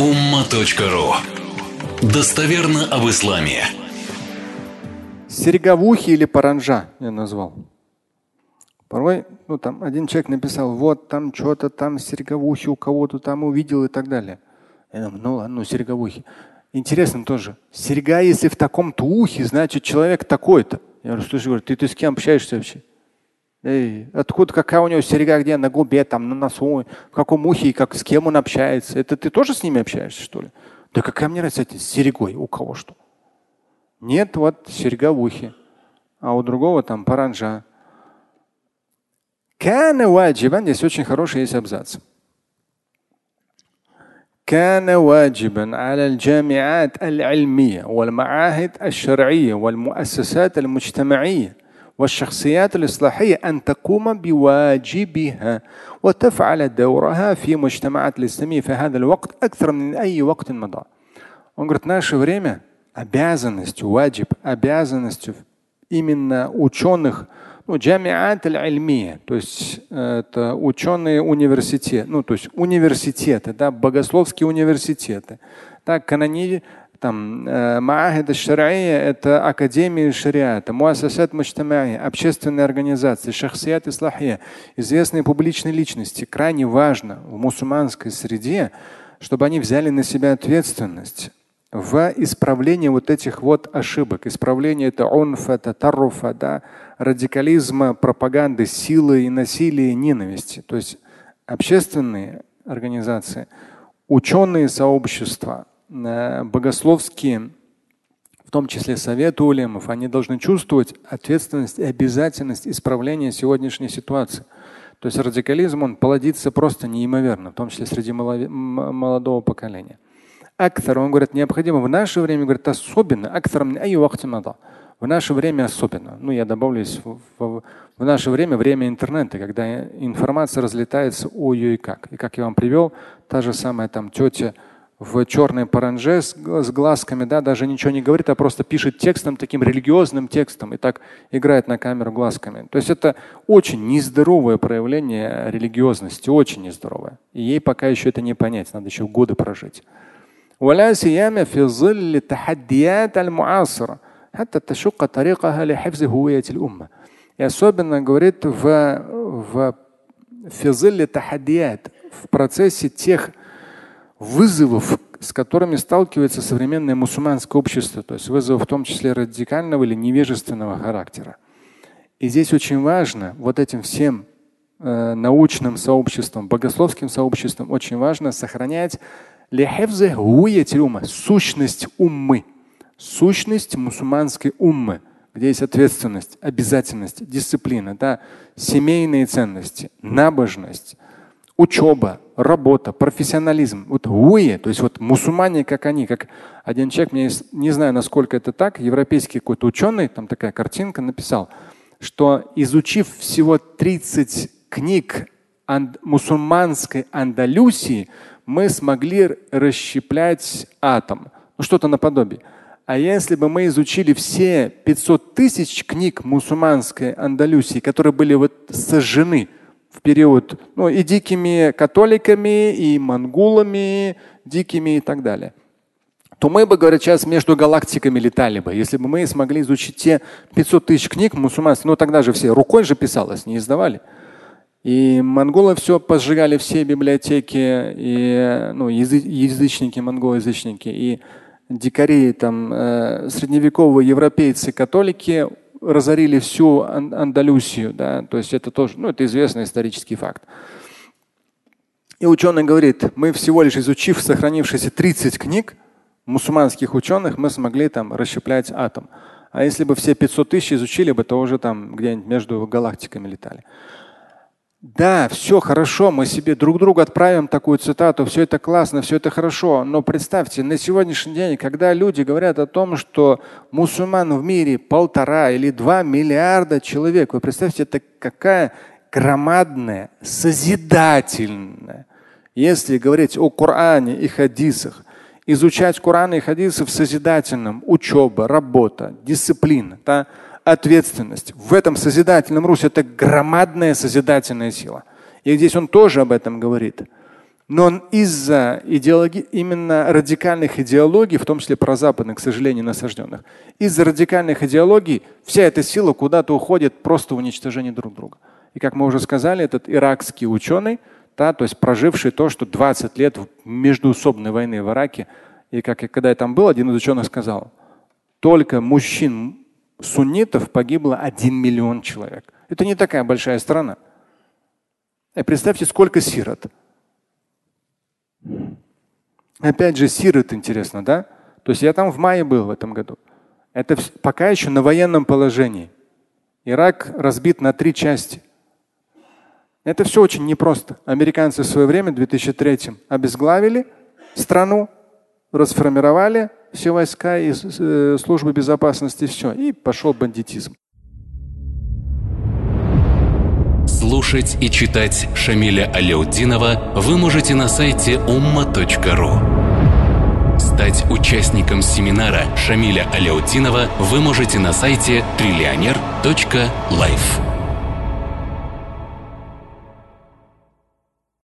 umma.ru Достоверно об исламе. Сереговухи или паранжа я назвал. Порой, ну там один человек написал, вот там что-то там сереговухи у кого-то там увидел и так далее. Я думаю, ну ладно, ну сереговухи. Интересно тоже. Серега, если в таком-то ухе, значит человек такой-то. Я говорю, слушай, говорю, ты, ты с кем общаешься вообще? Эй, откуда какая у него серега, где на губе, там, на носу, в каком ухе и как, с кем он общается? Это ты тоже с ними общаешься, что ли? Да какая мне разница с серегой, у кого что? Нет, вот серега в ухе, а у другого там паранжа. Кана ваджибан, здесь очень хороший есть абзац. كان واجبا على الجامعات العلميه والمعاهد الشرعيه والمؤسسات المجتمعيه والشخصيات الإصلاحية أن تقوم بواجبها وتفعل دورها في مجتمعات الإسلامية في هذا الوقت أكثر من أي وقت مضى. Он говорит, наше время обязанностью, ваджиб, обязанностью именно ученых, ну, джамиат аль то есть это ученые университеты, ну, то есть университеты, да, богословские университеты, так, канони, там э, Маахид шария это академии шариата, муассасат муджтамаи, общественные организации, шахсият ислахия, известные публичные личности. Крайне важно в мусульманской среде, чтобы они взяли на себя ответственность в исправлении вот этих вот ошибок. Исправление это унфа, это таруфа, да, радикализма, пропаганды, силы и насилия, ненависти. То есть общественные организации, ученые сообщества, богословские, в том числе советы улемов, они должны чувствовать ответственность и обязательность исправления сегодняшней ситуации. То есть радикализм, он плодится просто неимоверно, в том числе среди молодого поколения. Актор, он говорит, необходимо в наше время, говорит, особенно, актор в наше время особенно. Ну, я добавлю, в, в, в наше время время интернета, когда информация разлетается ой-ой как. И как я вам привел, та же самая там тетя в черной паранже с, с глазками, да, даже ничего не говорит, а просто пишет текстом, таким религиозным текстом, и так играет на камеру глазками. То есть это очень нездоровое проявление религиозности, очень нездоровое. И ей пока еще это не понять, надо еще годы прожить. И особенно, говорит, в, в, в процессе тех вызовов, с которыми сталкивается современное мусульманское общество, то есть вызовы в том числе радикального или невежественного характера. И здесь очень важно вот этим всем э, научным сообществом, богословским сообществом очень важно сохранять сущность уммы, сущность мусульманской уммы, где есть ответственность, обязательность, дисциплина, да, семейные ценности, набожность, учеба, работа, профессионализм. Вот уи, то есть вот мусульмане, как они, как один человек, мне не знаю, насколько это так, европейский какой-то ученый, там такая картинка написал, что изучив всего 30 книг анд, мусульманской Андалюсии, мы смогли расщеплять атом. Ну что-то наподобие. А если бы мы изучили все 500 тысяч книг мусульманской Андалюсии, которые были вот сожжены, в период ну, и дикими католиками, и монголами, дикими и так далее то мы бы, говорят, сейчас между галактиками летали бы, если бы мы смогли изучить те 500 тысяч книг мусульманских. Ну тогда же все рукой же писалось, не издавали. И монголы все поджигали все библиотеки, и ну, язычники, монголоязычники, и дикари, там, э, средневековые европейцы, католики разорили всю Андалюсию, да, то есть это тоже, ну, это известный исторический факт. И ученый говорит, мы всего лишь изучив сохранившиеся 30 книг мусульманских ученых, мы смогли там расщеплять атом. А если бы все 500 тысяч изучили бы, то уже там где-нибудь между галактиками летали. Да, все хорошо, мы себе друг другу отправим такую цитату, все это классно, все это хорошо. Но представьте, на сегодняшний день, когда люди говорят о том, что мусульман в мире полтора или два миллиарда человек, вы представьте, это какая громадная, созидательная. Если говорить о Коране и хадисах, изучать Коран и хадисы в созидательном, учеба, работа, дисциплина, да, ответственность. В этом созидательном русе это громадная созидательная сила. И здесь он тоже об этом говорит. Но из-за идеологии, именно радикальных идеологий, в том числе прозападных, к сожалению, насажденных, из-за радикальных идеологий вся эта сила куда-то уходит просто в уничтожение друг друга. И как мы уже сказали, этот иракский ученый, да, то есть проживший то, что 20 лет междуусобной войны в Ираке, и как когда я там был, один из ученых сказал, только мужчин суннитов погибло 1 миллион человек. Это не такая большая страна. И представьте, сколько сирот. Опять же, сирот интересно, да? То есть я там в мае был в этом году. Это пока еще на военном положении. Ирак разбит на три части. Это все очень непросто. Американцы в свое время, в 2003 обезглавили страну, расформировали все войска и э, службы безопасности, все, и пошел бандитизм. Слушать и читать Шамиля Аляутдинова вы можете на сайте umma.ru. Стать участником семинара Шамиля Аляутдинова вы можете на сайте триллионер.life.